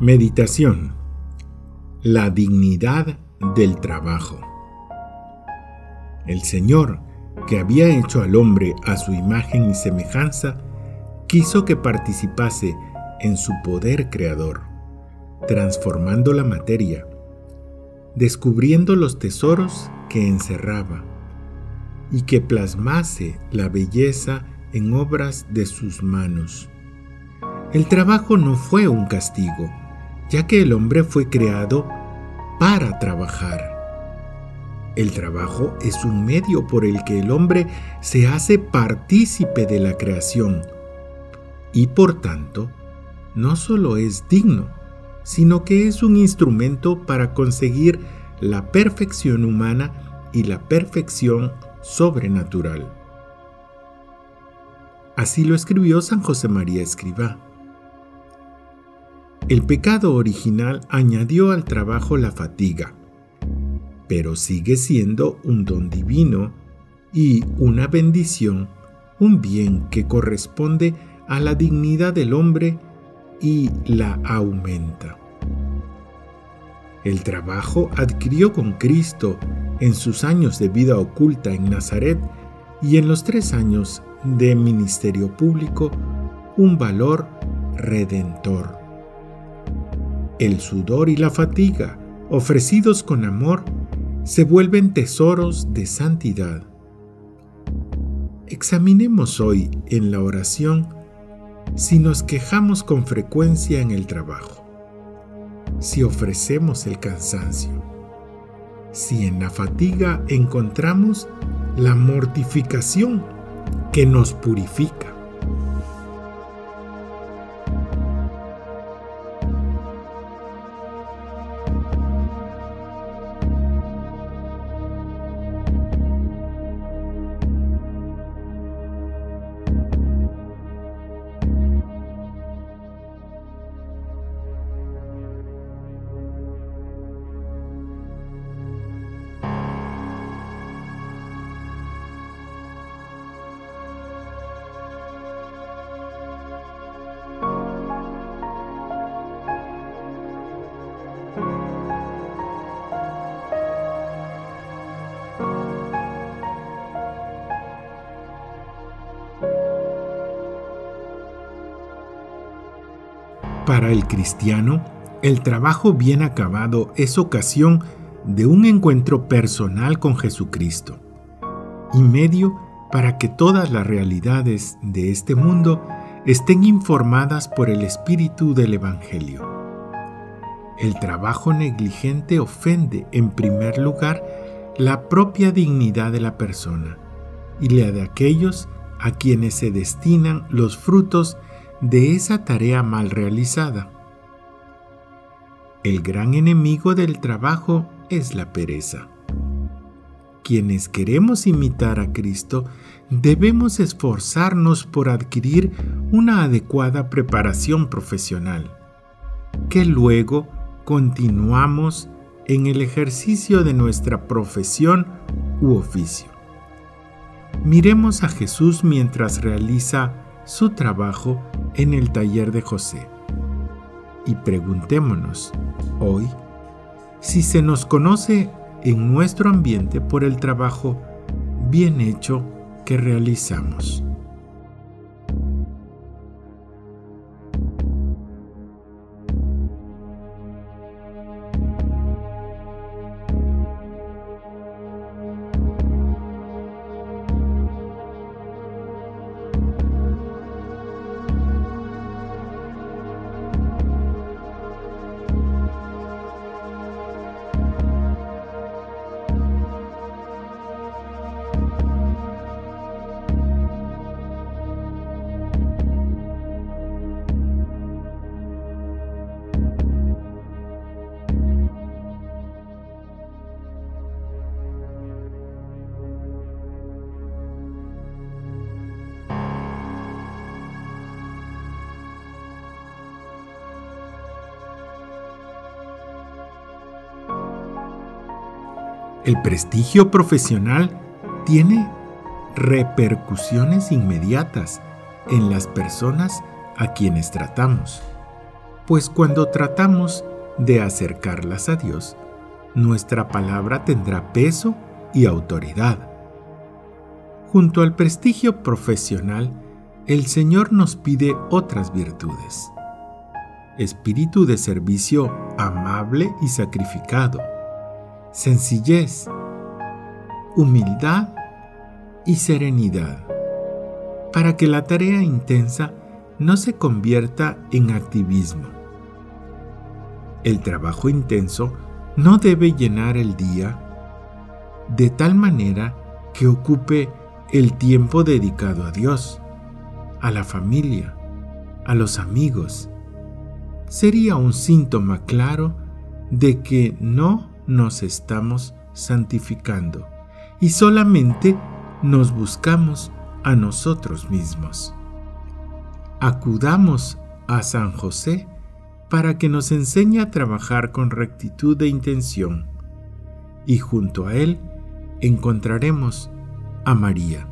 Meditación. La dignidad del trabajo. El Señor, que había hecho al hombre a su imagen y semejanza, quiso que participase en su poder creador, transformando la materia, descubriendo los tesoros que encerraba, y que plasmase la belleza en obras de sus manos. El trabajo no fue un castigo, ya que el hombre fue creado para trabajar. El trabajo es un medio por el que el hombre se hace partícipe de la creación y por tanto no solo es digno, sino que es un instrumento para conseguir la perfección humana y la perfección sobrenatural. Así lo escribió San José María Escribá. El pecado original añadió al trabajo la fatiga, pero sigue siendo un don divino y una bendición, un bien que corresponde a la dignidad del hombre y la aumenta. El trabajo adquirió con Cristo en sus años de vida oculta en Nazaret y en los tres años de ministerio público un valor redentor. El sudor y la fatiga, ofrecidos con amor, se vuelven tesoros de santidad. Examinemos hoy en la oración si nos quejamos con frecuencia en el trabajo, si ofrecemos el cansancio, si en la fatiga encontramos la mortificación que nos purifica. Para el cristiano, el trabajo bien acabado es ocasión de un encuentro personal con Jesucristo y medio para que todas las realidades de este mundo estén informadas por el espíritu del Evangelio. El trabajo negligente ofende, en primer lugar, la propia dignidad de la persona y la de aquellos a quienes se destinan los frutos de esa tarea mal realizada. El gran enemigo del trabajo es la pereza. Quienes queremos imitar a Cristo debemos esforzarnos por adquirir una adecuada preparación profesional, que luego continuamos en el ejercicio de nuestra profesión u oficio. Miremos a Jesús mientras realiza su trabajo en el taller de José. Y preguntémonos hoy si se nos conoce en nuestro ambiente por el trabajo bien hecho que realizamos. El prestigio profesional tiene repercusiones inmediatas en las personas a quienes tratamos. pues cuando tratamos de acercarlas a Dios, nuestra palabra tendrá peso y autoridad. Junto al prestigio profesional, el Señor nos pide otras virtudes. Espíritu de servicio amable y sacrificado, sencillez, humildad y serenidad, para que la tarea intensa no se convierta en activismo. El trabajo intenso no debe llenar el día de tal manera que ocupe el tiempo dedicado a Dios, a la familia, a los amigos. Sería un síntoma claro de que no nos estamos santificando y solamente nos buscamos a nosotros mismos. Acudamos a San José para que nos enseñe a trabajar con rectitud de intención y junto a Él encontraremos a María.